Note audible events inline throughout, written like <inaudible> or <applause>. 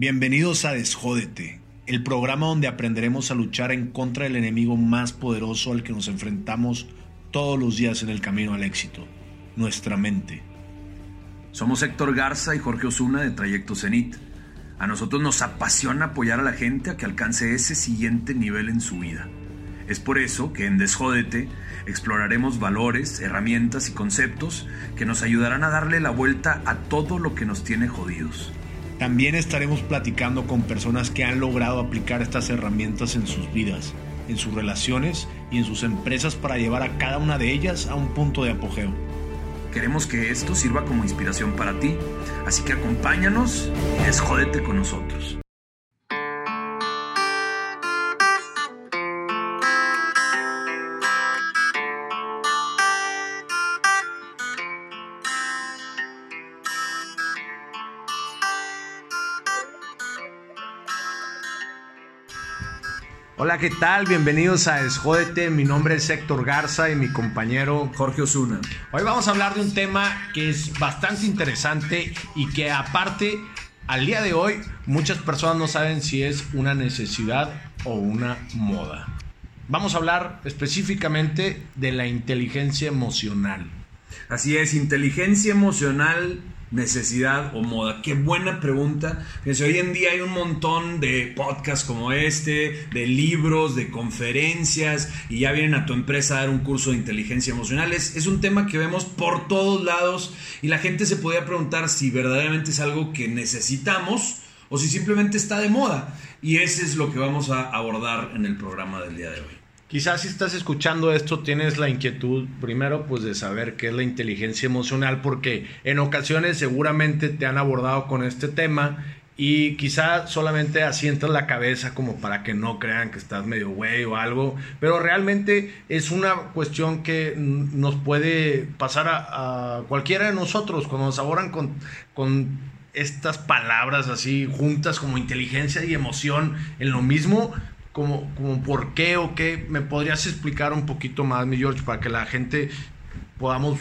Bienvenidos a Desjódete, el programa donde aprenderemos a luchar en contra del enemigo más poderoso al que nos enfrentamos todos los días en el camino al éxito, nuestra mente. Somos Héctor Garza y Jorge Osuna de Trayecto Zenit. A nosotros nos apasiona apoyar a la gente a que alcance ese siguiente nivel en su vida. Es por eso que en Desjódete exploraremos valores, herramientas y conceptos que nos ayudarán a darle la vuelta a todo lo que nos tiene jodidos. También estaremos platicando con personas que han logrado aplicar estas herramientas en sus vidas, en sus relaciones y en sus empresas para llevar a cada una de ellas a un punto de apogeo. Queremos que esto sirva como inspiración para ti, así que acompáñanos y desjódete con nosotros. Hola, ¿qué tal? Bienvenidos a Esjódete. Mi nombre es Héctor Garza y mi compañero Jorge Osuna. Hoy vamos a hablar de un tema que es bastante interesante y que aparte, al día de hoy, muchas personas no saben si es una necesidad o una moda. Vamos a hablar específicamente de la inteligencia emocional. Así es, inteligencia emocional necesidad o moda? Qué buena pregunta. Fíjense, hoy en día hay un montón de podcasts como este, de libros, de conferencias, y ya vienen a tu empresa a dar un curso de inteligencia emocional. Es, es un tema que vemos por todos lados y la gente se podría preguntar si verdaderamente es algo que necesitamos o si simplemente está de moda. Y ese es lo que vamos a abordar en el programa del día de hoy. Quizás si estás escuchando esto tienes la inquietud primero pues de saber qué es la inteligencia emocional porque en ocasiones seguramente te han abordado con este tema y quizá solamente asientas la cabeza como para que no crean que estás medio güey o algo, pero realmente es una cuestión que nos puede pasar a, cualquiera de nosotros cuando nos abordan con, con estas palabras así juntas como inteligencia y emoción en lo mismo, como, como por qué o qué. ¿Me podrías explicar un poquito más, mi George, para que la gente podamos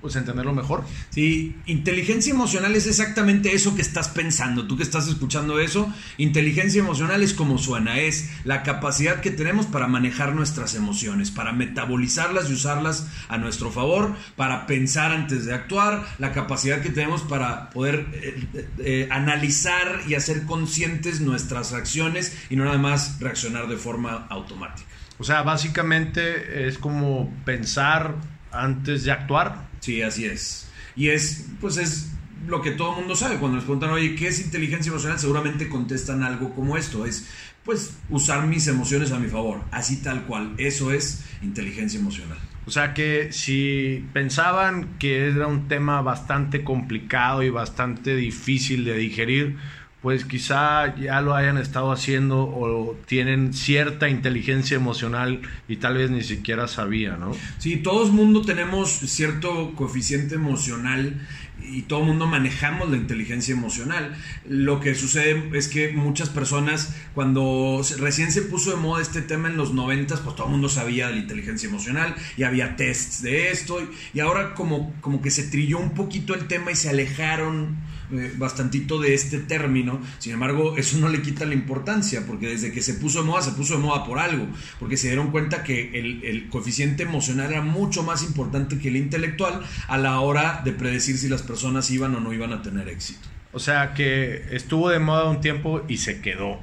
pues entenderlo mejor. Sí, inteligencia emocional es exactamente eso que estás pensando. Tú que estás escuchando eso, inteligencia emocional es como suena, es la capacidad que tenemos para manejar nuestras emociones, para metabolizarlas y usarlas a nuestro favor, para pensar antes de actuar, la capacidad que tenemos para poder eh, eh, analizar y hacer conscientes nuestras reacciones y no nada más reaccionar de forma automática. O sea, básicamente es como pensar antes de actuar. Sí, así es. Y es, pues es lo que todo el mundo sabe. Cuando les preguntan, oye, ¿qué es inteligencia emocional? Seguramente contestan algo como esto. Es, pues, usar mis emociones a mi favor. Así tal cual. Eso es inteligencia emocional. O sea que si pensaban que era un tema bastante complicado y bastante difícil de digerir, pues quizá ya lo hayan estado haciendo o tienen cierta inteligencia emocional y tal vez ni siquiera sabía, ¿no? Sí, todo el mundo tenemos cierto coeficiente emocional y todo el mundo manejamos la inteligencia emocional. Lo que sucede es que muchas personas, cuando recién se puso de moda este tema en los noventas, pues todo el mundo sabía de la inteligencia emocional y había tests de esto y ahora como, como que se trilló un poquito el tema y se alejaron eh, bastantito de este término. Sin embargo, eso no le quita la importancia, porque desde que se puso de moda, se puso de moda por algo, porque se dieron cuenta que el, el coeficiente emocional era mucho más importante que el intelectual a la hora de predecir si las personas iban o no iban a tener éxito. O sea que estuvo de moda un tiempo y se quedó.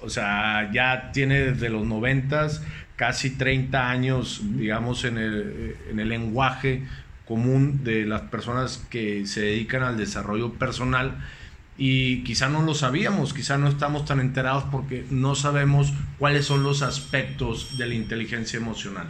O sea, ya tiene desde los noventas casi 30 años, digamos, en el, en el lenguaje común de las personas que se dedican al desarrollo personal y quizá no lo sabíamos, quizá no estamos tan enterados porque no sabemos cuáles son los aspectos de la inteligencia emocional.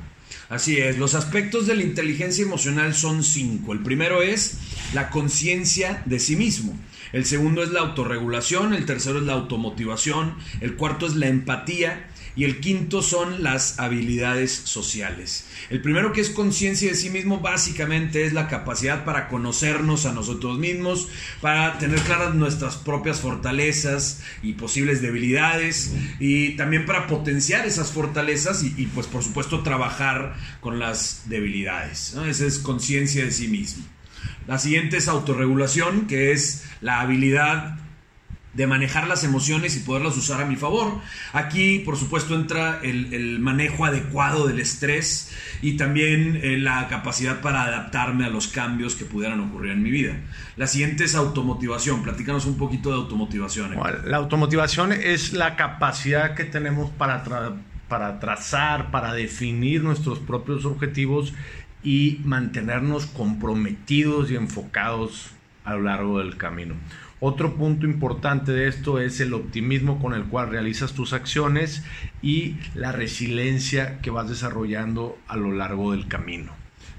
Así es, los aspectos de la inteligencia emocional son cinco. El primero es la conciencia de sí mismo. El segundo es la autorregulación, el tercero es la automotivación, el cuarto es la empatía y el quinto son las habilidades sociales. El primero que es conciencia de sí mismo básicamente es la capacidad para conocernos a nosotros mismos, para tener claras nuestras propias fortalezas y posibles debilidades y también para potenciar esas fortalezas y, pues por supuesto trabajar con las debilidades. Esa es conciencia de sí mismo. La siguiente es autorregulación, que es la habilidad de manejar las emociones y poderlas usar a mi favor. Aquí, por supuesto, entra el, manejo adecuado del estrés y también eh, la capacidad para adaptarme a los cambios que pudieran ocurrir en mi vida. La siguiente es automotivación. Platícanos un poquito de automotivación. la automotivación es la capacidad que tenemos para, para trazar, para definir nuestros propios objetivos y mantenernos comprometidos y enfocados a lo largo del camino. Otro punto importante de esto es el optimismo con el cual realizas tus acciones y la resiliencia que vas desarrollando a lo largo del camino.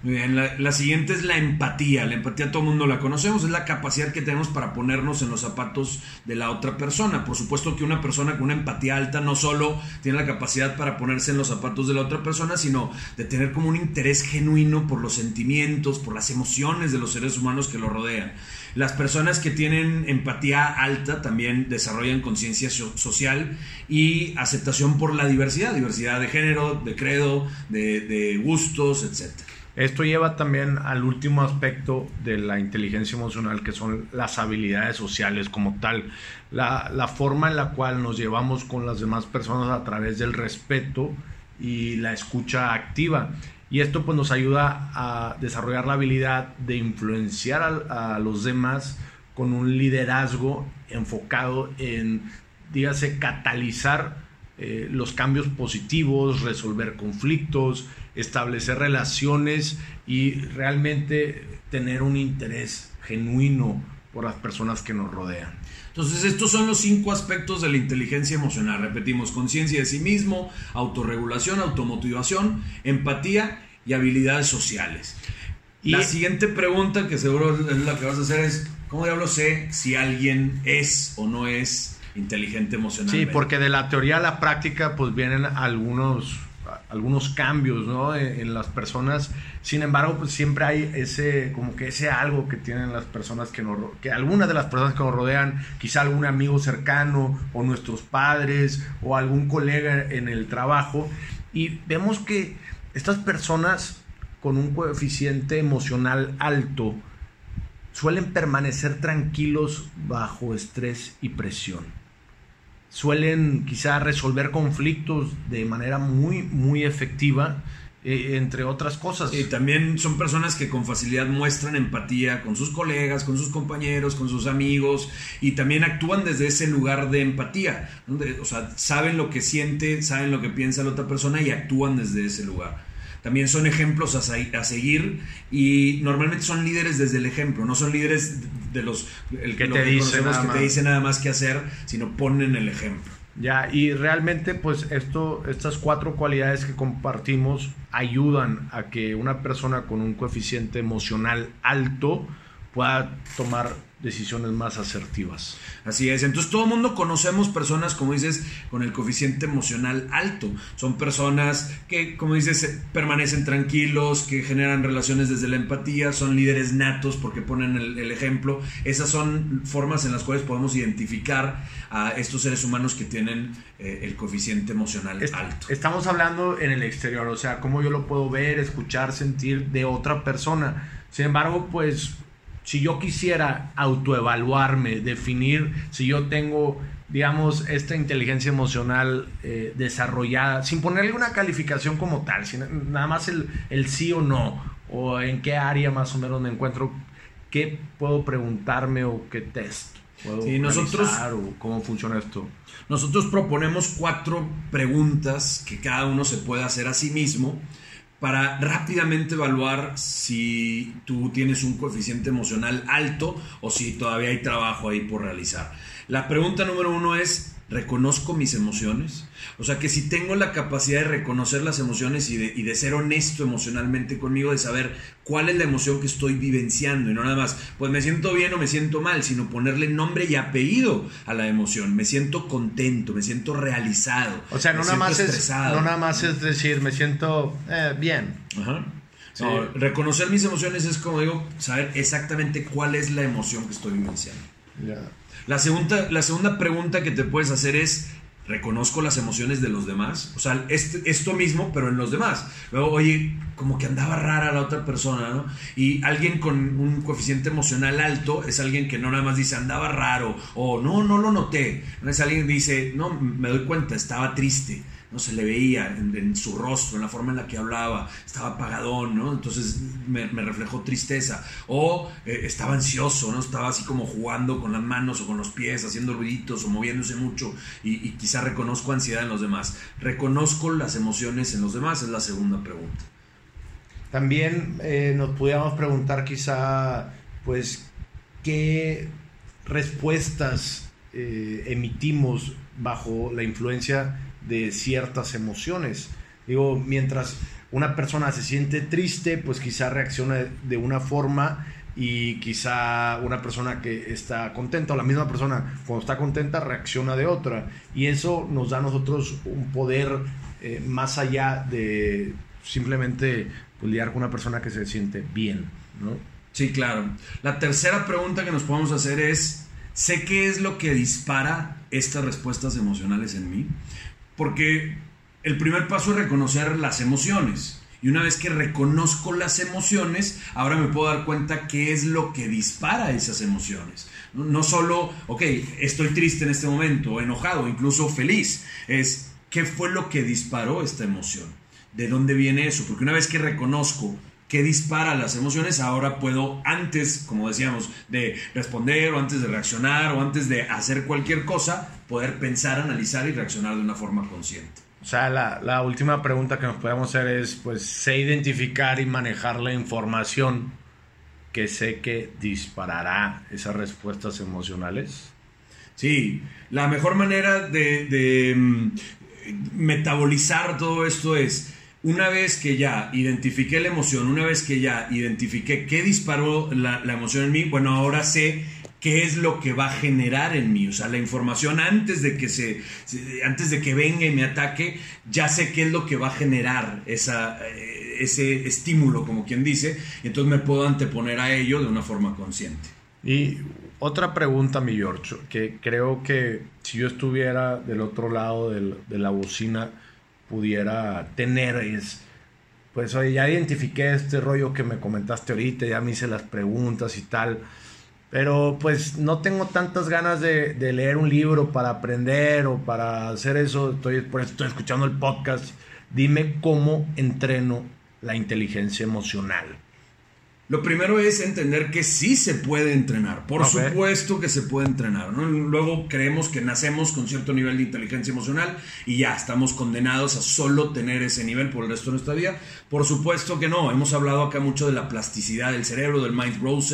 Muy bien, la, siguiente es la empatía. La empatía todo el mundo la conocemos, es la capacidad que tenemos para ponernos en los zapatos de la otra persona. Por supuesto que una persona con una empatía alta no solo tiene la capacidad para ponerse en los zapatos de la otra persona, sino de tener como un interés genuino por los sentimientos, por las emociones de los seres humanos que lo rodean. Las personas que tienen empatía alta también desarrollan conciencia social y aceptación por la diversidad, diversidad de género, de credo, de, gustos, etc. Esto lleva también al último aspecto de la inteligencia emocional, que son las habilidades sociales como tal. La, la, forma en la cual nos llevamos con las demás personas a través del respeto y la escucha activa. Y esto pues nos ayuda a desarrollar la habilidad de influenciar a, los demás con un liderazgo enfocado en, dígase, catalizar eh, los cambios positivos, resolver conflictos, establecer relaciones y realmente tener un interés genuino por las personas que nos rodean. Entonces, estos son los cinco aspectos de la inteligencia emocional. Repetimos, conciencia de sí mismo, autorregulación, automotivación, empatía y habilidades sociales. Y la siguiente pregunta, que seguro es la que vas a hacer, es, ¿cómo diablo sé si alguien es o no es inteligente emocionalmente? Sí, porque de la teoría a la práctica, pues vienen algunos algunos cambios ¿no? en, las personas. Sin embargo, pues siempre hay ese, como que ese algo que tienen las personas que nos, que algunas de las personas que nos rodean, quizá algún amigo cercano, o nuestros padres, o algún colega en el trabajo. Y vemos que estas personas con un coeficiente emocional alto suelen permanecer tranquilos bajo estrés y presión suelen quizá resolver conflictos de manera muy, muy efectiva, eh, entre otras cosas. Y también son personas que con facilidad muestran empatía con sus colegas, con sus compañeros, con sus amigos, y también actúan desde ese lugar de empatía. o sea, saben lo que siente, saben lo que piensa la otra persona y actúan desde ese lugar también son ejemplos a, seguir y normalmente son líderes desde el ejemplo, no son líderes de los el que, te, dice nada que te dice nada más que hacer, sino ponen el ejemplo. Ya, y realmente pues esto, estas cuatro cualidades que compartimos ayudan a que una persona con un coeficiente emocional alto pueda tomar decisiones más asertivas. Así es, entonces todo el mundo conocemos personas, como dices, con el coeficiente emocional alto. Son personas que, como dices, permanecen tranquilos, que generan relaciones desde la empatía, son líderes natos porque ponen el, ejemplo. Esas son formas en las cuales podemos identificar a estos seres humanos que tienen eh, el coeficiente emocional alto. Estamos hablando en el exterior, o sea, cómo yo lo puedo ver, escuchar, sentir de otra persona. Sin embargo, pues si yo quisiera autoevaluarme, definir si yo tengo, digamos, esta inteligencia emocional eh, desarrollada, sin ponerle una calificación como tal, sino nada más el, el, sí o no, o en qué área más o menos me encuentro, qué puedo preguntarme o qué test puedo sí, nosotros, o cómo funciona esto. Nosotros proponemos cuatro preguntas que cada uno se puede hacer a sí mismo para rápidamente evaluar si tú tienes un coeficiente emocional alto o si todavía hay trabajo ahí por realizar. La pregunta número uno es, reconozco mis emociones. O sea que si tengo la capacidad de reconocer las emociones y de, ser honesto emocionalmente conmigo, de saber cuál es la emoción que estoy vivenciando y no nada más, pues me siento bien o me siento mal, sino ponerle nombre y apellido a la emoción. Me siento contento, me siento realizado. O sea, no, nada más, es, no nada más es decir, me siento eh, bien. reconocer mis emociones es como digo, saber exactamente cuál es la emoción que estoy vivenciando. La segunda, la segunda pregunta que te puedes hacer es, reconozco las emociones de los demás. O sea, esto mismo, pero en los demás. Luego, oye, como que andaba rara la otra persona, ¿no? Y alguien con un coeficiente emocional alto es alguien que no nada más dice andaba raro o no, no lo noté. No es alguien que dice, no, me doy cuenta, estaba triste no se le veía en, su rostro, en la forma en la que hablaba, estaba apagadón, ¿no? Entonces me, reflejó tristeza. O eh, estaba ansioso, ¿no? Estaba así como jugando con las manos o con los pies, haciendo ruiditos o moviéndose mucho y, quizá reconozco ansiedad en los demás. Reconozco las emociones en los demás, es la segunda pregunta. También eh, nos pudiéramos preguntar quizá, pues, qué respuestas eh, emitimos bajo la influencia de ciertas emociones. Digo, mientras una persona se siente triste, pues quizá reacciona de una forma y quizá una persona que está contenta o la misma persona cuando está contenta reacciona de otra. Y eso nos da a nosotros un poder eh, más allá de simplemente pues, lidiar con una persona que se siente bien, ¿no? Sí, claro. La tercera pregunta que nos podemos hacer es, ¿sé qué es lo que dispara estas respuestas emocionales en mí? Porque el primer paso es reconocer las emociones. Y una vez que reconozco las emociones, ahora me puedo dar cuenta qué es lo que dispara esas emociones. No solo, ok, estoy triste en este momento, enojado, incluso feliz. Es qué fue lo que disparó esta emoción. ¿De dónde viene eso? Porque una vez que reconozco qué dispara las emociones, ahora puedo antes, como decíamos, de responder o antes de reaccionar o antes de hacer cualquier cosa, poder pensar, analizar y reaccionar de una forma consciente. O sea, la, última pregunta que nos podemos hacer es, pues, sé identificar y manejar la información que sé que disparará esas respuestas emocionales. Sí, la mejor manera de, de mm, metabolizar todo esto es una vez que ya identifiqué la emoción, una vez que ya identifiqué qué disparó la, emoción en mí, bueno, ahora sé qué es lo que va a generar en mí. O sea, la información antes de que se, antes de que venga y me ataque, ya sé qué es lo que va a generar eh, ese estímulo, como quien dice, entonces me puedo anteponer a ello de una forma consciente. Y otra pregunta, mi George, que creo que si yo estuviera del otro lado de la bocina, pudiera tener es, pues oye, ya identifiqué este rollo que me comentaste ahorita, ya me hice las preguntas y tal, pero pues no tengo tantas ganas de, leer un libro para aprender o para hacer eso, estoy, por eso estoy escuchando el podcast, dime cómo entreno la inteligencia emocional. Lo primero es entender que sí se puede entrenar. Por supuesto que se puede entrenar. Luego creemos que nacemos con cierto nivel de inteligencia emocional y ya estamos condenados a solo tener ese nivel por el resto de nuestra vida. Por supuesto que no. Hemos hablado acá mucho de la plasticidad del cerebro, del mind growth,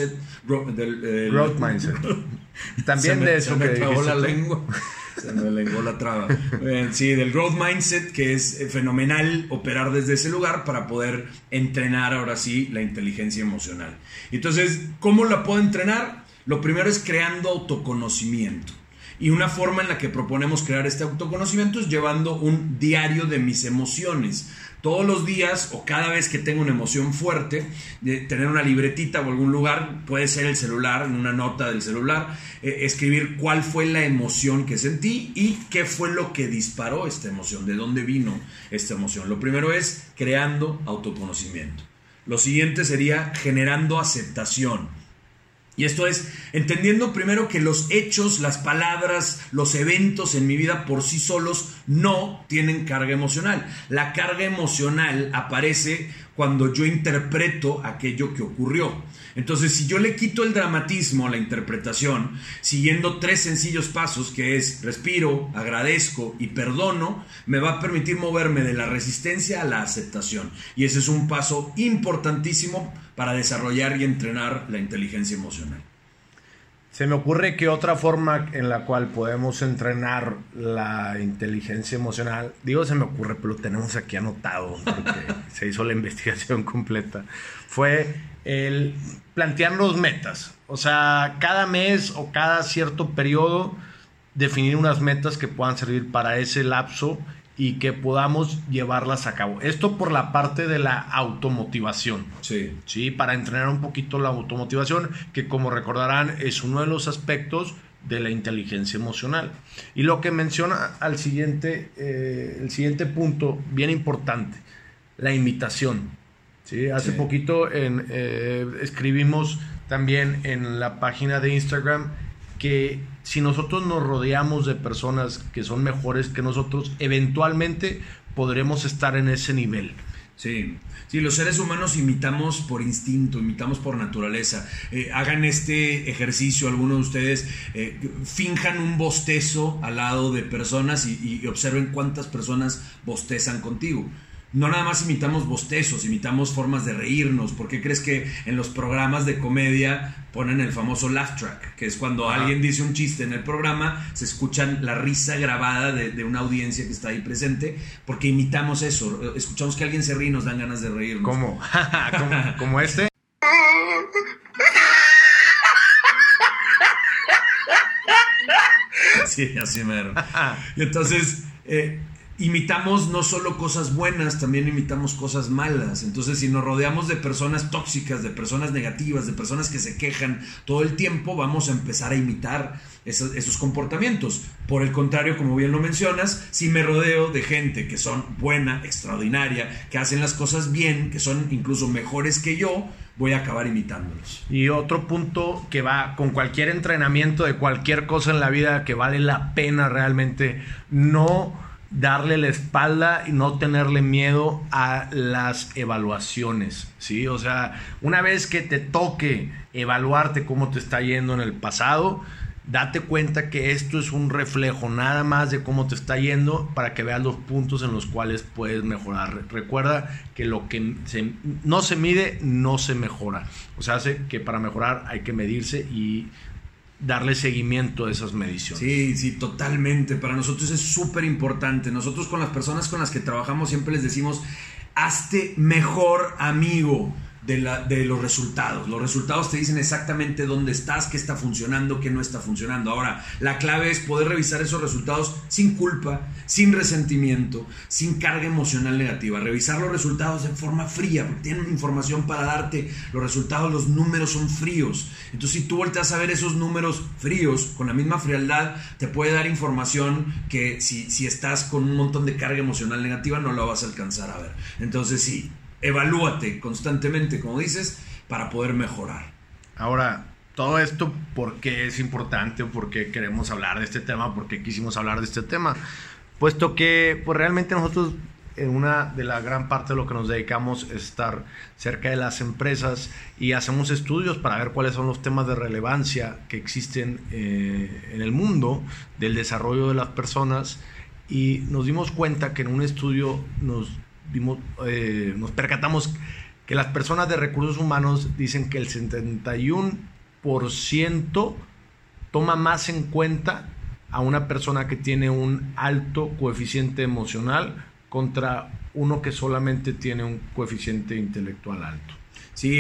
del, growth mindset. <laughs> También de eso me la lengua. <laughs> Se me lengó la traba. Eh, sí, del growth mindset, que es eh, fenomenal operar desde ese lugar para poder entrenar ahora sí la inteligencia emocional. Entonces, ¿cómo la puedo entrenar? Lo primero es creando autoconocimiento. Y una forma en la que proponemos crear este autoconocimiento es llevando un diario de mis emociones todos los días o cada vez que tengo una emoción fuerte, de tener una libretita o algún lugar, puede ser el celular, en una nota del celular, eh, escribir cuál fue la emoción que sentí y qué fue lo que disparó esta emoción, de dónde vino esta emoción. Lo primero es creando autoconocimiento. Lo siguiente sería generando aceptación. Y esto es entendiendo primero que los hechos, las palabras, los eventos en mi vida por sí solos no tienen carga emocional. La carga emocional aparece cuando yo interpreto aquello que ocurrió. Entonces, si yo le quito el dramatismo a la interpretación, siguiendo tres sencillos pasos, que es respiro, agradezco y perdono, me va a permitir moverme de la resistencia a la aceptación. Y ese es un paso importantísimo para desarrollar y entrenar la inteligencia emocional. Se me ocurre que otra forma en la cual podemos entrenar la inteligencia emocional, digo se me ocurre, pero lo tenemos aquí anotado porque <laughs> se hizo la investigación completa, fue el plantearnos metas. O sea, cada mes o cada cierto periodo definir unas metas que puedan servir para ese lapso y que podamos llevarlas a cabo. Esto por la parte de la automotivación. Sí. Sí, para entrenar un poquito la automotivación, que como recordarán es uno de los aspectos de la inteligencia emocional. Y lo que menciona al siguiente, eh, el siguiente punto, bien importante, la imitación. ¿sí? Hace poquito en, eh, escribimos también en la página de Instagram que si nosotros nos rodeamos de personas que son mejores que nosotros, eventualmente podremos estar en ese nivel. Sí, sí, los seres humanos imitamos por instinto, imitamos por naturaleza. Eh, hagan este ejercicio, algunos de ustedes, eh, finjan un bostezo al lado de personas y observen cuántas personas bostezan contigo no nada más imitamos bostezos, imitamos formas de reírnos. ¿Por qué crees que en los programas de comedia ponen el famoso laugh track? Que es cuando alguien dice un chiste en el programa, se escuchan la risa grabada de, una audiencia que está ahí presente, porque imitamos eso. Escuchamos que alguien se ríe y nos dan ganas de reírnos. ¿Cómo? <laughs> ¿Como, este? <laughs> sí, así mero. Y <laughs> entonces... Eh, imitamos no solo cosas buenas, también imitamos cosas malas. Entonces, si nos rodeamos de personas tóxicas, de personas negativas, de personas que se quejan todo el tiempo, vamos a empezar a imitar esos, comportamientos. Por el contrario, como bien lo mencionas, si me rodeo de gente que son buena, extraordinaria, que hacen las cosas bien, que son incluso mejores que yo, voy a acabar imitándolos. Y otro punto que va con cualquier entrenamiento de cualquier cosa en la vida que vale la pena realmente, no darle la espalda y no tenerle miedo a las evaluaciones, ¿sí? O sea, una vez que te toque evaluarte cómo te está yendo en el pasado, date cuenta que esto es un reflejo nada más de cómo te está yendo para que veas los puntos en los cuales puedes mejorar. Recuerda que lo que no se mide no se mejora. O sea, hace que para mejorar hay que medirse y darle seguimiento a esas mediciones. Sí, sí, totalmente. Para nosotros es súper importante. Nosotros con las personas con las que trabajamos siempre les decimos, hazte mejor amigo de, los resultados. Los resultados te dicen exactamente dónde estás, qué está funcionando, qué no está funcionando. Ahora, la clave es poder revisar esos resultados sin culpa, sin resentimiento, sin carga emocional negativa. Revisar los resultados de forma fría, porque tienen información para darte. Los resultados, los números son fríos. Entonces, si tú volteas a ver esos números fríos, con la misma frialdad, te puede dar información que si, si estás con un montón de carga emocional negativa, no la vas a alcanzar a ver. Entonces, sí, evalúate constantemente, como dices, para poder mejorar. Ahora, todo esto, ¿por qué es importante? ¿Por qué queremos hablar de este tema? ¿Por qué quisimos hablar de este tema? Puesto que, pues realmente nosotros, en una de la gran parte de lo que nos dedicamos es estar cerca de las empresas y hacemos estudios para ver cuáles son los temas de relevancia que existen eh, en el mundo del desarrollo de las personas y nos dimos cuenta que en un estudio nos eh, nos percatamos que las personas de recursos humanos dicen que el 71% toma más en cuenta a una persona que tiene un alto coeficiente emocional contra uno que solamente tiene un coeficiente intelectual alto. Sí,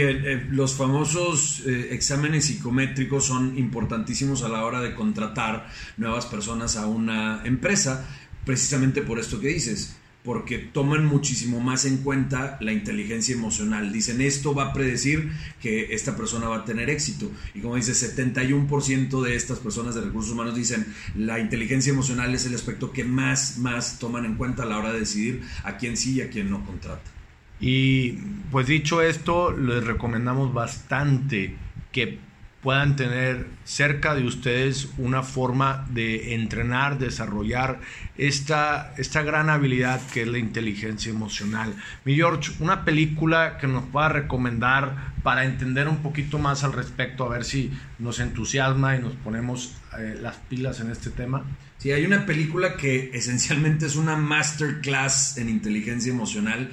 los famosos eh, exámenes psicométricos son importantísimos a la hora de contratar nuevas personas a una empresa, precisamente por esto que dices porque toman muchísimo más en cuenta la inteligencia emocional. Dicen, esto va a predecir que esta persona va a tener éxito. Y como dice, 71% de estas personas de recursos humanos dicen, la inteligencia emocional es el aspecto que más, más toman en cuenta a la hora de decidir a quién sí y a quién no contrata. Y pues dicho esto, les recomendamos bastante que puedan tener cerca de ustedes una forma de entrenar, desarrollar esta, esta gran habilidad que es la inteligencia emocional. Mi George, una película que nos pueda recomendar para entender un poquito más al respecto, a ver si nos entusiasma y nos ponemos eh, las pilas en este tema. Sí, hay una película que esencialmente es una masterclass en inteligencia emocional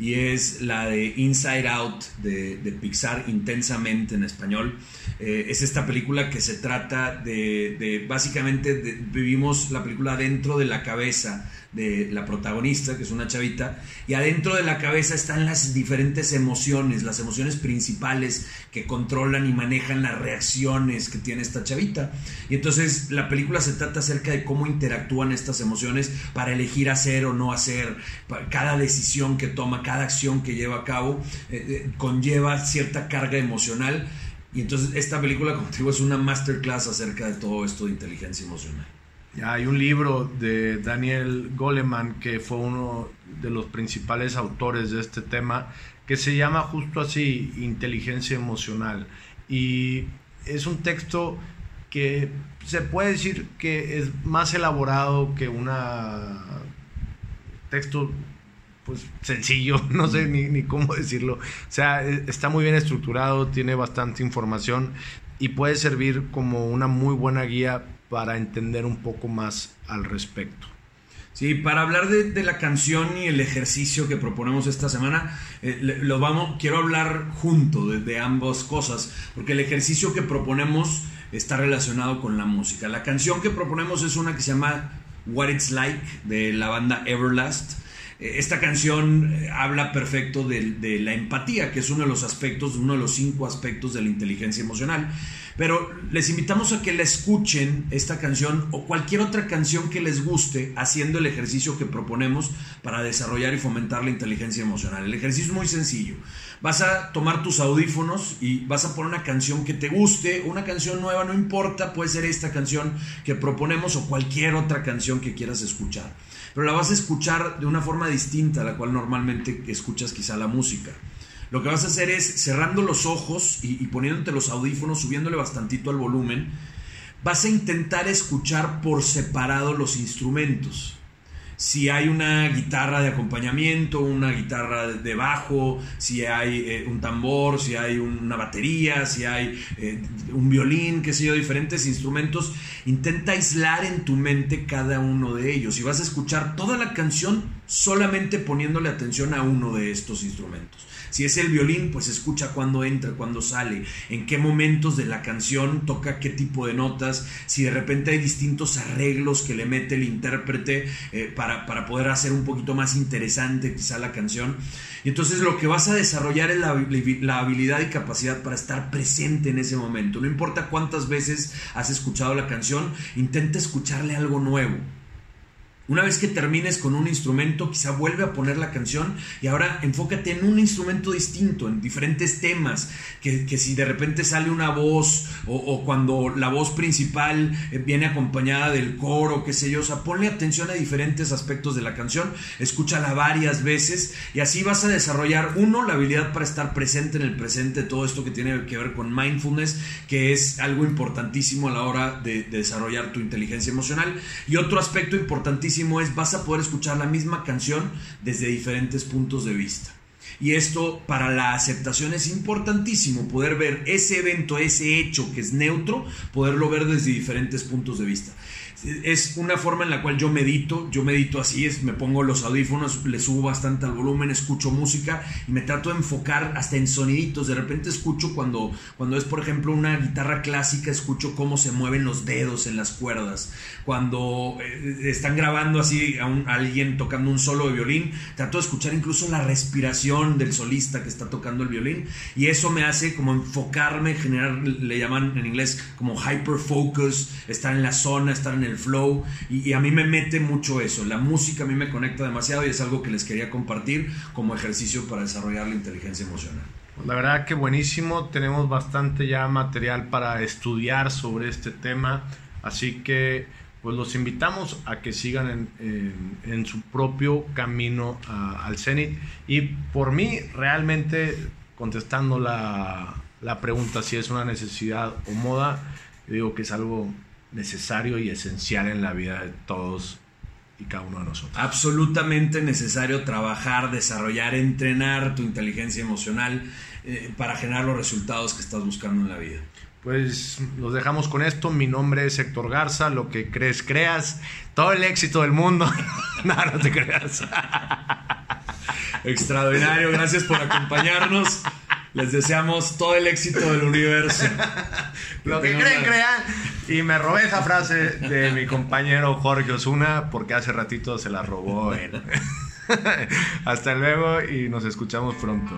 y es la de Inside Out de, Pixar, intensamente en español. Eh, es esta película que se trata de, básicamente, vivimos la película dentro de la cabeza de la protagonista, que es una chavita, y adentro de la cabeza están las diferentes emociones, las emociones principales que controlan y manejan las reacciones que tiene esta chavita. Y entonces la película se trata acerca de cómo interactúan estas emociones para elegir hacer o no hacer, cada decisión que toma, cada acción que lleva a cabo eh, eh, conlleva cierta carga emocional Y entonces esta película, como te digo, es una masterclass acerca de todo esto de inteligencia emocional. Hay un libro de Daniel Goleman, que fue uno de los principales autores de este tema, que se llama justo así, Inteligencia Emocional. Y es un texto que se puede decir que es más elaborado que un texto pues sencillo, <laughs> no sé ni, ni, cómo decirlo. O sea, e, está muy bien estructurado, tiene bastante información y puede servir como una muy buena guía para entender un poco más al respecto. Sí, para hablar de, la canción y el ejercicio que proponemos esta semana, eh, lo vamos, quiero hablar junto de, ambas cosas, porque el ejercicio que proponemos está relacionado con la música. La canción que proponemos es una que se llama What It's Like de la banda Everlast. Eh, esta canción eh, habla perfecto de, de, la empatía, que es uno de los aspectos, uno de los cinco aspectos de la inteligencia emocional. Pero les invitamos a que la escuchen esta canción o cualquier otra canción que les guste haciendo el ejercicio que proponemos para desarrollar y fomentar la inteligencia emocional. El ejercicio es muy sencillo. Vas a tomar tus audífonos y vas a poner una canción que te guste, una canción nueva, no importa, puede ser esta canción que proponemos o cualquier otra canción que quieras escuchar. Pero la vas a escuchar de una forma distinta a la cual normalmente escuchas quizá la música. Lo que vas a hacer es cerrando los ojos y, poniéndote los audífonos, subiéndole bastantito al volumen, vas a intentar escuchar por separado los instrumentos. Si hay una guitarra de acompañamiento, una guitarra de bajo, si hay eh, un tambor, si hay una batería, si hay eh, un violín, qué sé yo, diferentes instrumentos, intenta aislar en tu mente cada uno de ellos y vas a escuchar toda la canción solamente poniéndole atención a uno de estos instrumentos. Si es el violín, pues escucha cuándo entra, cuándo sale, en qué momentos de la canción toca qué tipo de notas, si de repente hay distintos arreglos que le mete el intérprete eh, para, para, poder hacer un poquito más interesante quizá la canción. Y entonces lo que vas a desarrollar es la, la habilidad y capacidad para estar presente en ese momento. No importa cuántas veces has escuchado la canción, intenta escucharle algo nuevo. Una vez que termines con un instrumento, quizá vuelve a poner la canción y ahora enfócate en un instrumento distinto, en diferentes temas, que, si de repente sale una voz o, cuando la voz principal eh, viene acompañada del coro, qué sé yo, o sea, ponle atención a diferentes aspectos de la canción, escúchala varias veces y así vas a desarrollar, uno, la habilidad para estar presente en el presente, todo esto que tiene que ver con mindfulness, que es algo importantísimo a la hora de desarrollar tu inteligencia emocional, y otro aspecto importantísimo es vas a poder escuchar la misma canción desde diferentes puntos de vista. Y esto para la aceptación es importantísimo, poder ver ese evento, ese hecho que es neutro, poderlo ver desde diferentes puntos de vista es una forma en la cual yo medito, yo medito así, es, me pongo los audífonos, le subo bastante al volumen, escucho música y me trato de enfocar hasta en soniditos. De repente escucho cuando, cuando es, por ejemplo, una guitarra clásica, escucho cómo se mueven los dedos en las cuerdas. Cuando eh, están grabando así a, alguien tocando un solo de violín, trato de escuchar incluso la respiración del solista que está tocando el violín y eso me hace como enfocarme, generar, le llaman en inglés como hyper focus, estar en la zona, estar en el el flow y, a mí me mete mucho eso. La música a mí me conecta demasiado y es algo que les quería compartir como ejercicio para desarrollar la inteligencia emocional. La verdad que buenísimo, tenemos bastante ya material para estudiar sobre este tema, así que pues los invitamos a que sigan en, su propio camino al Zenit. Y por mí, realmente, contestando la, la pregunta si es una necesidad o moda, digo que es algo necesario y esencial en la vida de todos y cada uno de nosotros. Absolutamente necesario trabajar, desarrollar, entrenar tu inteligencia emocional eh, para generar los resultados que estás buscando en la vida. Pues los dejamos con esto. Mi nombre es Héctor Garza. Lo que crees, creas. Todo el éxito del mundo. <laughs> no, no te creas. Extraordinario. Gracias por acompañarnos. Les deseamos todo el éxito del universo. Lo que, creen, crean. Y me robé esa frase de mi compañero Jorge Osuna porque hace ratito se la robó él. <laughs> Hasta luego y nos escuchamos pronto.